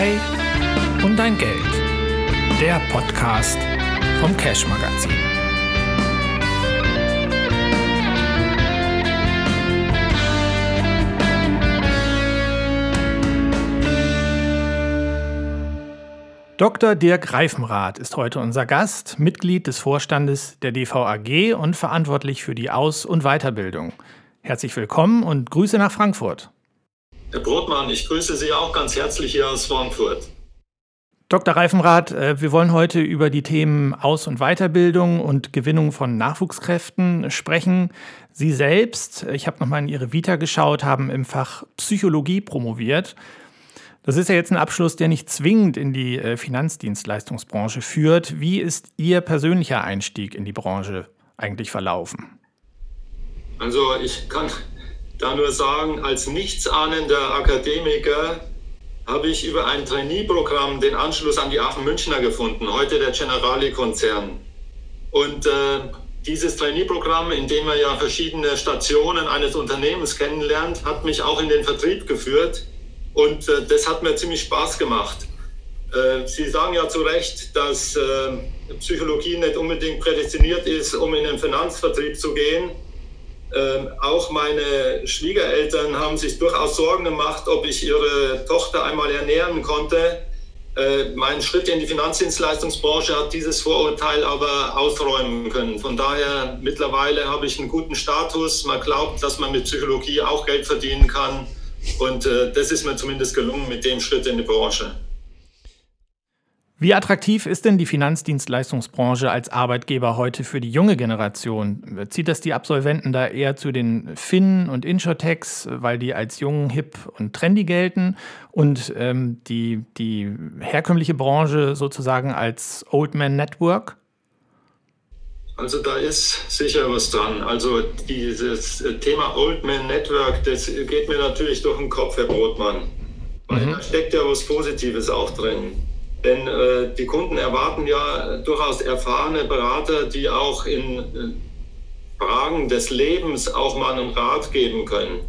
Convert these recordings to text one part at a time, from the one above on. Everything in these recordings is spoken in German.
Frei und dein Geld. Der Podcast vom Cash Magazin. Dr. Dirk Reifenrath ist heute unser Gast, Mitglied des Vorstandes der DVAG und verantwortlich für die Aus- und Weiterbildung. Herzlich willkommen und Grüße nach Frankfurt. Herr Brotmann, ich grüße Sie auch ganz herzlich hier aus Frankfurt. Dr. Reifenrath, äh, wir wollen heute über die Themen Aus- und Weiterbildung und Gewinnung von Nachwuchskräften sprechen. Sie selbst, ich habe nochmal in Ihre Vita geschaut, haben im Fach Psychologie promoviert. Das ist ja jetzt ein Abschluss, der nicht zwingend in die äh, Finanzdienstleistungsbranche führt. Wie ist Ihr persönlicher Einstieg in die Branche eigentlich verlaufen? Also ich kann da nur sagen, als nichtsahnender Akademiker habe ich über ein Trainee-Programm den Anschluss an die Aachen Münchner gefunden, heute der Generali-Konzern. Und äh, dieses Trainee-Programm, in dem man ja verschiedene Stationen eines Unternehmens kennenlernt, hat mich auch in den Vertrieb geführt und äh, das hat mir ziemlich Spaß gemacht. Äh, Sie sagen ja zu Recht, dass äh, Psychologie nicht unbedingt prädestiniert ist, um in den Finanzvertrieb zu gehen. Ähm, auch meine Schwiegereltern haben sich durchaus Sorgen gemacht, ob ich ihre Tochter einmal ernähren konnte. Äh, mein Schritt in die Finanzdienstleistungsbranche hat dieses Vorurteil aber ausräumen können. Von daher mittlerweile habe ich einen guten Status. Man glaubt, dass man mit Psychologie auch Geld verdienen kann. Und äh, das ist mir zumindest gelungen mit dem Schritt in die Branche. Wie attraktiv ist denn die Finanzdienstleistungsbranche als Arbeitgeber heute für die junge Generation? Zieht das die Absolventen da eher zu den Fin- und Insurtechs, weil die als jung, hip und trendy gelten und ähm, die, die herkömmliche Branche sozusagen als Old Man Network? Also da ist sicher was dran. Also dieses Thema Old Man Network, das geht mir natürlich durch den Kopf, Herr Brotmann. Weil mhm. da steckt ja was Positives auch drin. Denn äh, die Kunden erwarten ja durchaus erfahrene Berater, die auch in äh, Fragen des Lebens auch mal einen Rat geben können.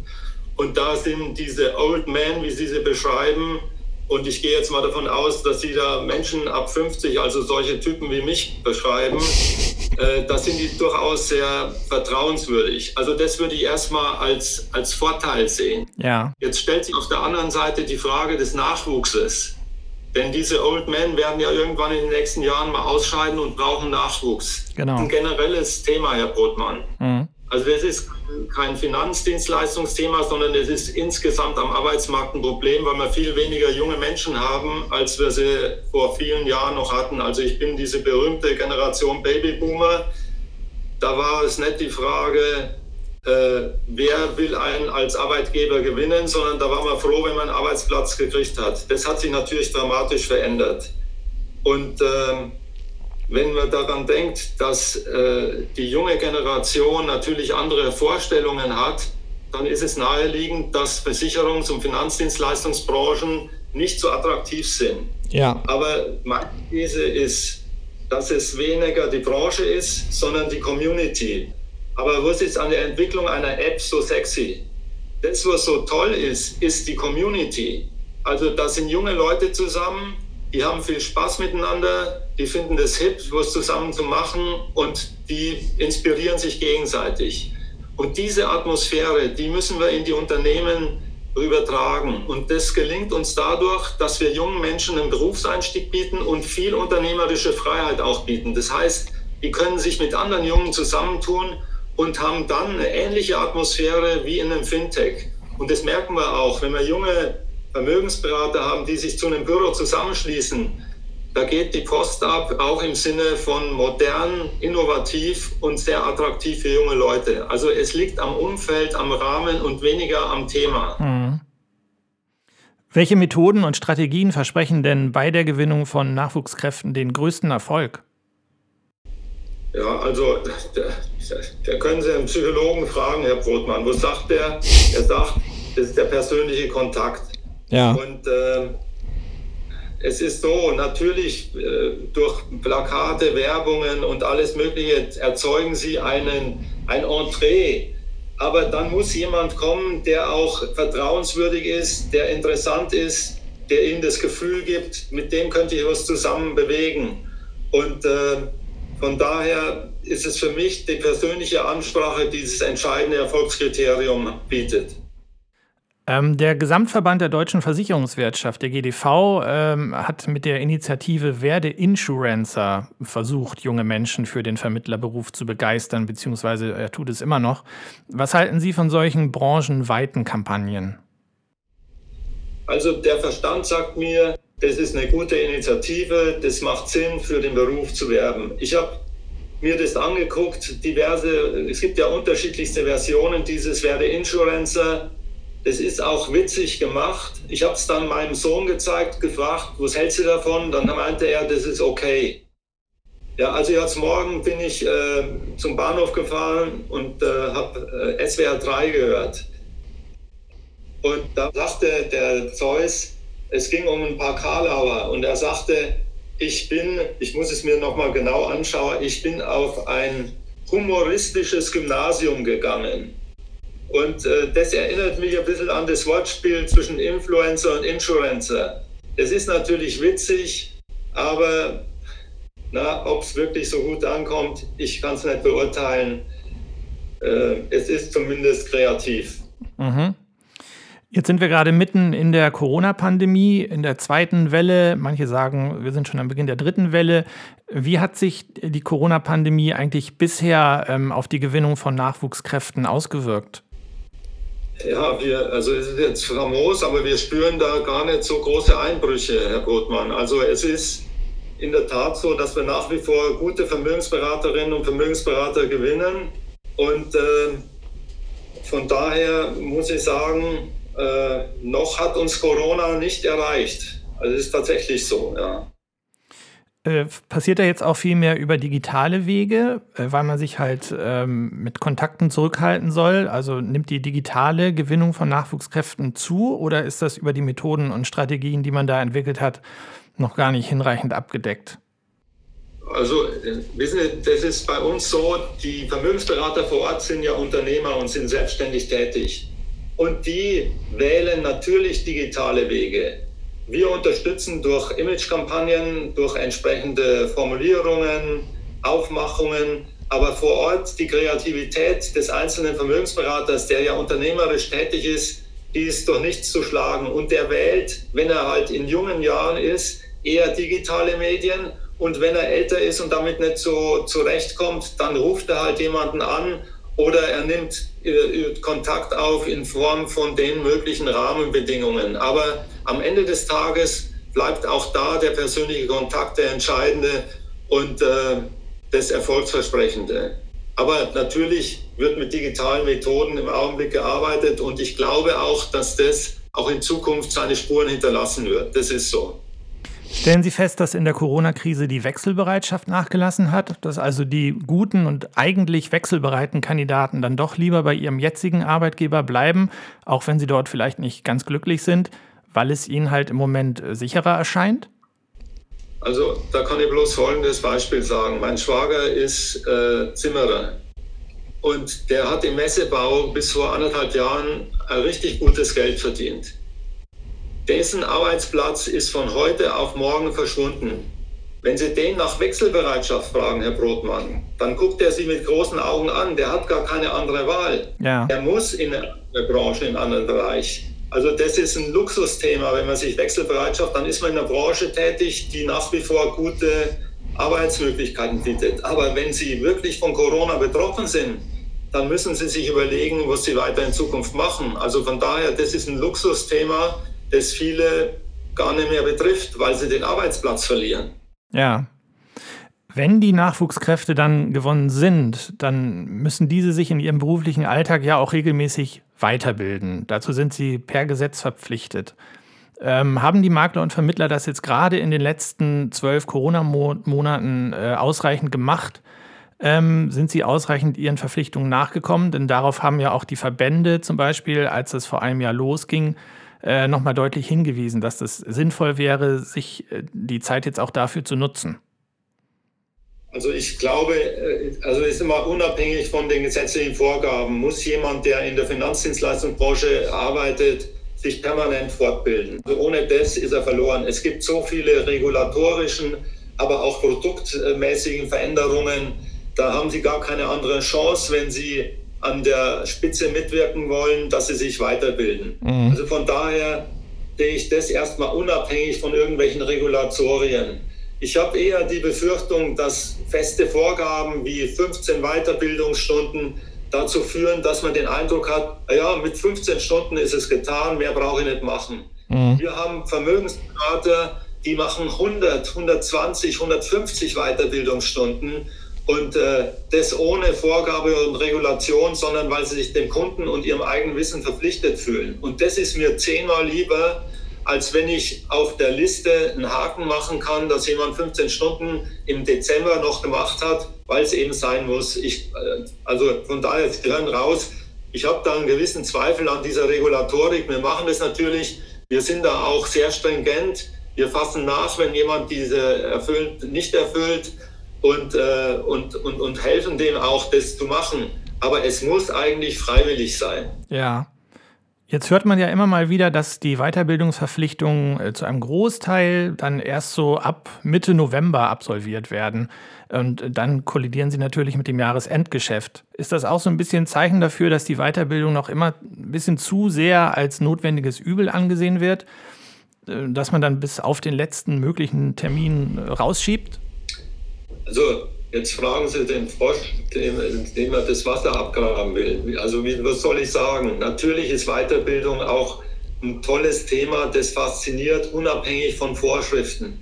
Und da sind diese Old Men, wie Sie sie beschreiben, und ich gehe jetzt mal davon aus, dass Sie da Menschen ab 50, also solche Typen wie mich beschreiben, äh, da sind die durchaus sehr vertrauenswürdig. Also das würde ich erstmal als, als Vorteil sehen. Ja. Jetzt stellt sich auf der anderen Seite die Frage des Nachwuchses. Denn diese Old Men werden ja irgendwann in den nächsten Jahren mal ausscheiden und brauchen Nachwuchs. Genau. Ein generelles Thema, Herr Brotmann. Mhm. Also das ist kein Finanzdienstleistungsthema, sondern es ist insgesamt am Arbeitsmarkt ein Problem, weil wir viel weniger junge Menschen haben, als wir sie vor vielen Jahren noch hatten. Also ich bin diese berühmte Generation Babyboomer. Da war es nicht die Frage, äh, wer will einen als Arbeitgeber gewinnen, sondern da war man froh, wenn man einen Arbeitsplatz gekriegt hat. Das hat sich natürlich dramatisch verändert. Und äh, wenn man daran denkt, dass äh, die junge Generation natürlich andere Vorstellungen hat, dann ist es naheliegend, dass Versicherungs- und Finanzdienstleistungsbranchen nicht so attraktiv sind. Ja. Aber meine These ist, dass es weniger die Branche ist, sondern die Community. Aber was ist an der Entwicklung einer App so sexy? Das, was so toll ist, ist die Community. Also da sind junge Leute zusammen, die haben viel Spaß miteinander, die finden das hip, was zusammen zu machen und die inspirieren sich gegenseitig. Und diese Atmosphäre, die müssen wir in die Unternehmen übertragen. Und das gelingt uns dadurch, dass wir jungen Menschen einen Berufseinstieg bieten und viel unternehmerische Freiheit auch bieten. Das heißt, die können sich mit anderen Jungen zusammentun und haben dann eine ähnliche Atmosphäre wie in einem Fintech. Und das merken wir auch, wenn wir junge Vermögensberater haben, die sich zu einem Büro zusammenschließen. Da geht die Post ab, auch im Sinne von modern, innovativ und sehr attraktiv für junge Leute. Also es liegt am Umfeld, am Rahmen und weniger am Thema. Mhm. Welche Methoden und Strategien versprechen denn bei der Gewinnung von Nachwuchskräften den größten Erfolg? Ja, also da, da können Sie einen Psychologen fragen, Herr Brotmann. Was sagt der? Er sagt, das ist der persönliche Kontakt. Ja. Und äh, es ist so, natürlich äh, durch Plakate, Werbungen und alles Mögliche erzeugen sie einen, ein Entree. Aber dann muss jemand kommen, der auch vertrauenswürdig ist, der interessant ist, der ihnen das Gefühl gibt, mit dem könnte ich was zusammen bewegen. Und äh, von daher ist es für mich die persönliche Ansprache, die dieses entscheidende Erfolgskriterium bietet. Ähm, der Gesamtverband der deutschen Versicherungswirtschaft, der GDV, ähm, hat mit der Initiative Werde Insurancer versucht, junge Menschen für den Vermittlerberuf zu begeistern, beziehungsweise er tut es immer noch. Was halten Sie von solchen branchenweiten Kampagnen? Also der Verstand sagt mir, das ist eine gute Initiative, das macht Sinn, für den Beruf zu werben. Ich habe mir das angeguckt, diverse, es gibt ja unterschiedlichste Versionen dieses Werde Insurancer. Das ist auch witzig gemacht. Ich habe es dann meinem Sohn gezeigt, gefragt, was hältst du davon? Dann meinte er, das ist okay. Ja, also jetzt morgen bin ich äh, zum Bahnhof gefahren und äh, habe äh, SWR 3 gehört. Und da sagte der Zeus, es ging um ein paar Karlauer und er sagte, ich bin, ich muss es mir nochmal genau anschauen, ich bin auf ein humoristisches Gymnasium gegangen. Und äh, das erinnert mich ein bisschen an das Wortspiel zwischen Influencer und Insurancer. Es ist natürlich witzig, aber ob es wirklich so gut ankommt, ich kann es nicht beurteilen. Äh, es ist zumindest kreativ. Mhm. Jetzt sind wir gerade mitten in der Corona-Pandemie, in der zweiten Welle. Manche sagen, wir sind schon am Beginn der dritten Welle. Wie hat sich die Corona-Pandemie eigentlich bisher ähm, auf die Gewinnung von Nachwuchskräften ausgewirkt? Ja, wir, also es ist jetzt famos, aber wir spüren da gar nicht so große Einbrüche, Herr Brotmann. Also es ist in der Tat so, dass wir nach wie vor gute Vermögensberaterinnen und Vermögensberater gewinnen. Und äh, von daher muss ich sagen, äh, noch hat uns Corona nicht erreicht. Also es ist tatsächlich so, ja. Äh, passiert da jetzt auch viel mehr über digitale Wege, äh, weil man sich halt ähm, mit Kontakten zurückhalten soll? Also nimmt die digitale Gewinnung von Nachwuchskräften zu oder ist das über die Methoden und Strategien, die man da entwickelt hat, noch gar nicht hinreichend abgedeckt? Also, äh, wissen Sie, das ist bei uns so, die Vermögensberater vor Ort sind ja Unternehmer und sind selbstständig tätig. Und die wählen natürlich digitale Wege. Wir unterstützen durch Imagekampagnen, durch entsprechende Formulierungen, Aufmachungen, aber vor Ort die Kreativität des einzelnen Vermögensberaters, der ja unternehmerisch tätig ist, die ist durch nichts zu schlagen. Und der wählt, wenn er halt in jungen Jahren ist, eher digitale Medien. Und wenn er älter ist und damit nicht so zurechtkommt, dann ruft er halt jemanden an oder er nimmt äh, Kontakt auf in Form von den möglichen Rahmenbedingungen. Aber am Ende des Tages bleibt auch da der persönliche Kontakt der entscheidende und äh, das Erfolgsversprechende. Aber natürlich wird mit digitalen Methoden im Augenblick gearbeitet und ich glaube auch, dass das auch in Zukunft seine Spuren hinterlassen wird. Das ist so. Stellen Sie fest, dass in der Corona-Krise die Wechselbereitschaft nachgelassen hat, dass also die guten und eigentlich wechselbereiten Kandidaten dann doch lieber bei ihrem jetzigen Arbeitgeber bleiben, auch wenn sie dort vielleicht nicht ganz glücklich sind, weil es ihnen halt im Moment äh, sicherer erscheint? Also da kann ich bloß folgendes Beispiel sagen. Mein Schwager ist äh, Zimmerer und der hat im Messebau bis vor anderthalb Jahren richtig gutes Geld verdient. Dessen Arbeitsplatz ist von heute auf morgen verschwunden. Wenn Sie den nach Wechselbereitschaft fragen, Herr Brotmann, dann guckt er Sie mit großen Augen an. Der hat gar keine andere Wahl. Ja. Er muss in eine Branche, in einen anderen Bereich. Also das ist ein Luxusthema, wenn man sich Wechselbereitschaft, dann ist man in einer Branche tätig, die nach wie vor gute Arbeitsmöglichkeiten bietet. Aber wenn Sie wirklich von Corona betroffen sind, dann müssen Sie sich überlegen, was Sie weiter in Zukunft machen. Also von daher, das ist ein Luxusthema das viele gar nicht mehr betrifft, weil sie den Arbeitsplatz verlieren. Ja. Wenn die Nachwuchskräfte dann gewonnen sind, dann müssen diese sich in ihrem beruflichen Alltag ja auch regelmäßig weiterbilden. Dazu sind sie per Gesetz verpflichtet. Ähm, haben die Makler und Vermittler das jetzt gerade in den letzten zwölf Corona-Monaten äh, ausreichend gemacht? Ähm, sind sie ausreichend ihren Verpflichtungen nachgekommen? Denn darauf haben ja auch die Verbände zum Beispiel, als es vor einem Jahr losging, äh, nochmal deutlich hingewiesen, dass es sinnvoll wäre, sich äh, die Zeit jetzt auch dafür zu nutzen. Also ich glaube, äh, also ist immer unabhängig von den gesetzlichen Vorgaben, muss jemand, der in der Finanzdienstleistungsbranche arbeitet, sich permanent fortbilden. Also ohne das ist er verloren. Es gibt so viele regulatorischen, aber auch produktmäßigen Veränderungen. Da haben Sie gar keine andere Chance, wenn Sie an der Spitze mitwirken wollen, dass Sie sich weiterbilden. Mhm. Also von daher sehe ich das erstmal unabhängig von irgendwelchen Regulatorien. Ich habe eher die Befürchtung, dass feste Vorgaben wie 15 Weiterbildungsstunden dazu führen, dass man den Eindruck hat, ja, mit 15 Stunden ist es getan, mehr brauche ich nicht machen. Mhm. Wir haben Vermögensberater, die machen 100, 120, 150 Weiterbildungsstunden und äh, das ohne Vorgabe und Regulation, sondern weil sie sich dem Kunden und ihrem eigenen Wissen verpflichtet fühlen. Und das ist mir zehnmal lieber, als wenn ich auf der Liste einen Haken machen kann, dass jemand 15 Stunden im Dezember noch gemacht hat, weil es eben sein muss. Ich, äh, also von daher, Sie hören raus, ich habe da einen gewissen Zweifel an dieser Regulatorik. Wir machen das natürlich, wir sind da auch sehr stringent. Wir fassen nach, wenn jemand diese erfüllt, nicht erfüllt und, äh, und, und, und helfen dem auch, das zu machen. Aber es muss eigentlich freiwillig sein. Ja. Jetzt hört man ja immer mal wieder, dass die Weiterbildungsverpflichtungen äh, zu einem Großteil dann erst so ab Mitte November absolviert werden. Und dann kollidieren sie natürlich mit dem Jahresendgeschäft. Ist das auch so ein bisschen ein Zeichen dafür, dass die Weiterbildung noch immer ein bisschen zu sehr als notwendiges Übel angesehen wird, äh, dass man dann bis auf den letzten möglichen Termin äh, rausschiebt? Also Jetzt fragen Sie den Frosch, dem, dem er das Wasser abgraben will. Also wie, was soll ich sagen? Natürlich ist Weiterbildung auch ein tolles Thema, das fasziniert, unabhängig von Vorschriften.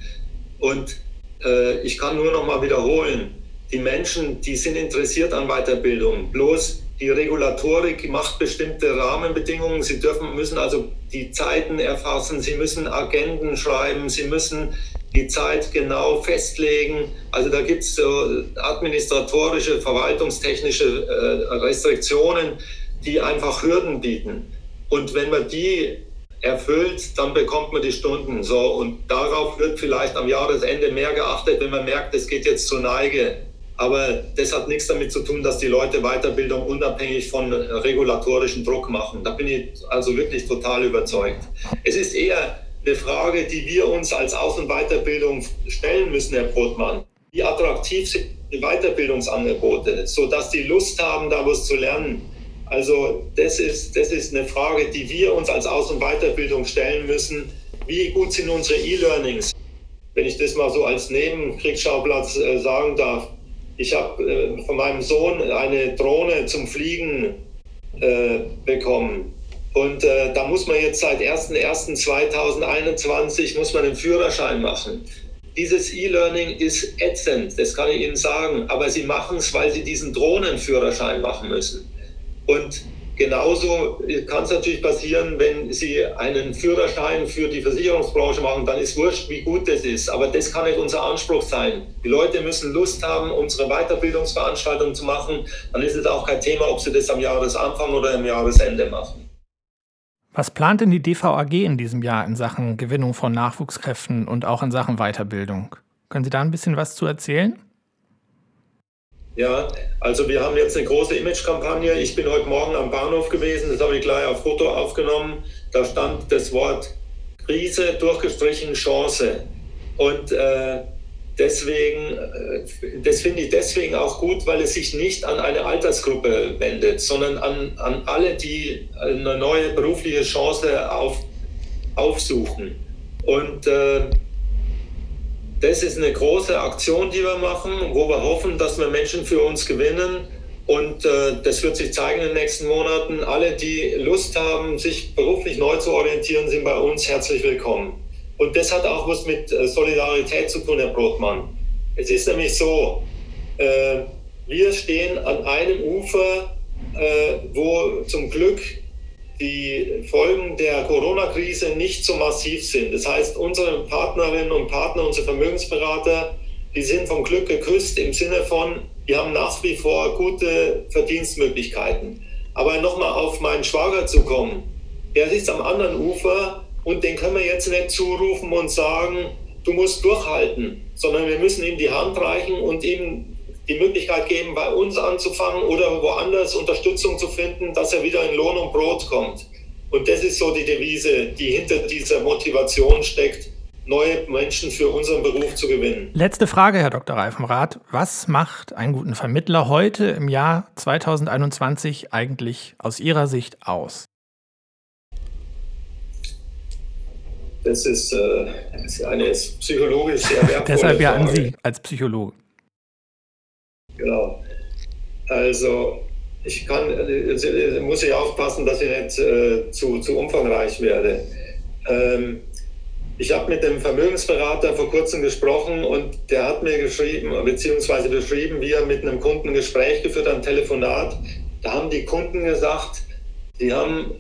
Und äh, ich kann nur noch mal wiederholen, die Menschen, die sind interessiert an Weiterbildung. Bloß die Regulatorik macht bestimmte Rahmenbedingungen. Sie dürfen, müssen also die Zeiten erfassen, sie müssen Agenden schreiben, sie müssen die Zeit genau festlegen. Also da gibt es so administratorische, verwaltungstechnische äh, Restriktionen, die einfach Hürden bieten. Und wenn man die erfüllt, dann bekommt man die Stunden. So, und darauf wird vielleicht am Jahresende mehr geachtet, wenn man merkt, es geht jetzt zur Neige. Aber das hat nichts damit zu tun, dass die Leute Weiterbildung unabhängig von regulatorischem Druck machen. Da bin ich also wirklich total überzeugt. Es ist eher eine Frage, die wir uns als Aus- und Weiterbildung stellen müssen, Herr Brotmann. Wie attraktiv sind die Weiterbildungsangebote, sodass die Lust haben, da was zu lernen? Also das ist, das ist eine Frage, die wir uns als Aus- und Weiterbildung stellen müssen. Wie gut sind unsere E-Learnings? Wenn ich das mal so als Nebenkriegsschauplatz äh, sagen darf. Ich habe äh, von meinem Sohn eine Drohne zum Fliegen äh, bekommen. Und äh, da muss man jetzt seit 01.01.2021 muss man den Führerschein machen. Dieses E-Learning ist ätzend, das kann ich Ihnen sagen, aber Sie machen es, weil Sie diesen Drohnenführerschein machen müssen. Und genauso kann es natürlich passieren, wenn Sie einen Führerschein für die Versicherungsbranche machen, dann ist wurscht, wie gut das ist. Aber das kann nicht unser Anspruch sein. Die Leute müssen Lust haben, unsere Weiterbildungsveranstaltung zu machen. Dann ist es auch kein Thema, ob sie das am Jahresanfang oder am Jahresende machen. Was plant denn die DVAG in diesem Jahr in Sachen Gewinnung von Nachwuchskräften und auch in Sachen Weiterbildung? Können Sie da ein bisschen was zu erzählen? Ja, also wir haben jetzt eine große Imagekampagne. Ich bin heute Morgen am Bahnhof gewesen, das habe ich gleich auf Foto aufgenommen. Da stand das Wort Krise durchgestrichen Chance. Und äh, deswegen, äh, das finde ich deswegen auch gut, weil es sich nicht an eine Altersgruppe wendet, sondern an, an alle, die eine neue berufliche Chance auf, aufsuchen. Und äh, das ist eine große Aktion, die wir machen, wo wir hoffen, dass wir Menschen für uns gewinnen. Und äh, das wird sich zeigen in den nächsten Monaten. Alle, die Lust haben, sich beruflich neu zu orientieren, sind bei uns herzlich willkommen. Und das hat auch was mit äh, Solidarität zu tun, Herr Brotmann. Es ist nämlich so, äh, wir stehen an einem Ufer, äh, wo zum Glück die Folgen der Corona-Krise nicht so massiv sind. Das heißt, unsere Partnerinnen und Partner, unsere Vermögensberater, die sind vom Glück geküsst im Sinne von, wir haben nach wie vor gute Verdienstmöglichkeiten. Aber nochmal auf meinen Schwager zu kommen, der sitzt am anderen Ufer und den können wir jetzt nicht zurufen und sagen, du musst durchhalten, sondern wir müssen ihm die Hand reichen und ihm die Möglichkeit geben, bei uns anzufangen oder woanders Unterstützung zu finden, dass er wieder in Lohn und Brot kommt. Und das ist so die Devise, die hinter dieser Motivation steckt, neue Menschen für unseren Beruf zu gewinnen. Letzte Frage, Herr Dr. Reifenrath. Was macht einen guten Vermittler heute im Jahr 2021 eigentlich aus Ihrer Sicht aus? Das ist, äh, eine psychologisch sehr wertvolle Deshalb ja an Sie als Psychologe. Genau. Also ich kann, äh, muss ich aufpassen, dass ich nicht äh, zu, zu umfangreich werde. Ähm, ich habe mit dem Vermögensberater vor kurzem gesprochen und der hat mir geschrieben, beziehungsweise beschrieben, wie er mit einem Kunden ein Gespräch geführt hat, ein Telefonat. Da haben die Kunden gesagt, sie haben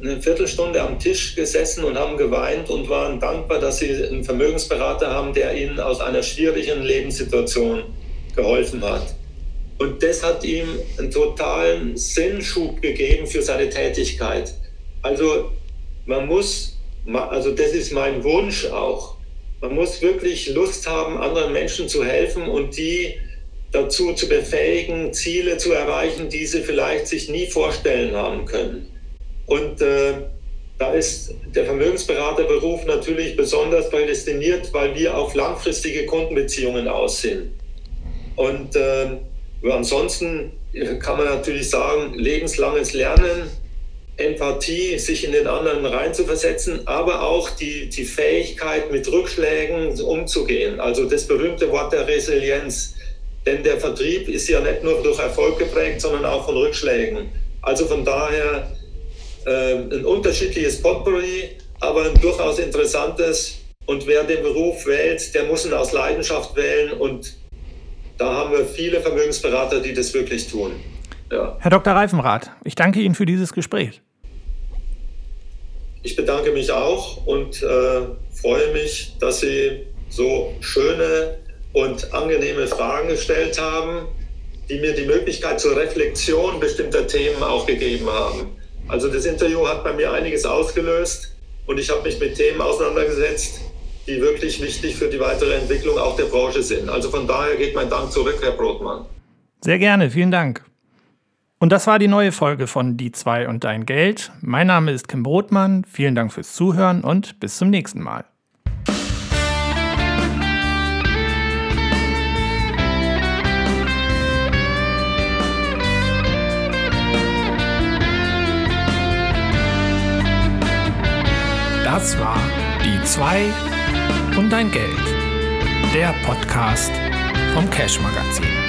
eine Viertelstunde am Tisch gesessen und haben geweint und waren dankbar, dass sie einen Vermögensberater haben, der ihnen aus einer schwierigen Lebenssituation geholfen hat. Und das hat ihm einen totalen Sinnschub gegeben für seine Tätigkeit. Also man muss, also das ist mein Wunsch auch, man muss wirklich Lust haben, anderen Menschen zu helfen und die dazu zu befähigen, Ziele zu erreichen, die sie vielleicht sich nie vorstellen haben können. Und äh, da ist der Vermögensberaterberuf natürlich besonders prädestiniert, weil wir auf langfristige Kundenbeziehungen aus sind. Und äh, ansonsten kann man natürlich sagen, lebenslanges Lernen, Empathie, sich in den anderen reinzuversetzen, aber auch die, die Fähigkeit, mit Rückschlägen umzugehen. Also das berühmte Wort der Resilienz. Denn der Vertrieb ist ja nicht nur durch Erfolg geprägt, sondern auch von Rückschlägen. Also von daher ein unterschiedliches Potpourri, aber ein durchaus interessantes. Und wer den Beruf wählt, der muss ihn aus Leidenschaft wählen und da haben wir viele Vermögensberater, die das wirklich tun. Ja. Herr Dr. Reifenrath, ich danke Ihnen für dieses Gespräch. Ich bedanke mich auch und äh, freue mich, dass Sie so schöne und angenehme Fragen gestellt haben, die mir die Möglichkeit zur Reflexion bestimmter Themen auch gegeben haben. Also das Interview hat bei mir einiges ausgelöst und ich habe mich mit Themen auseinandergesetzt, die wirklich wichtig für die weitere Entwicklung auch der Branche sind. Also von daher geht mein Dank zurück, Herr Brotmann. Sehr gerne, vielen Dank. Und das war die neue Folge von Die 2 und Dein Geld. Mein Name ist Kim Brotmann. Vielen Dank fürs Zuhören und bis zum nächsten Mal. Das war Die 2 und dein Geld. Der Podcast vom Cash Magazin.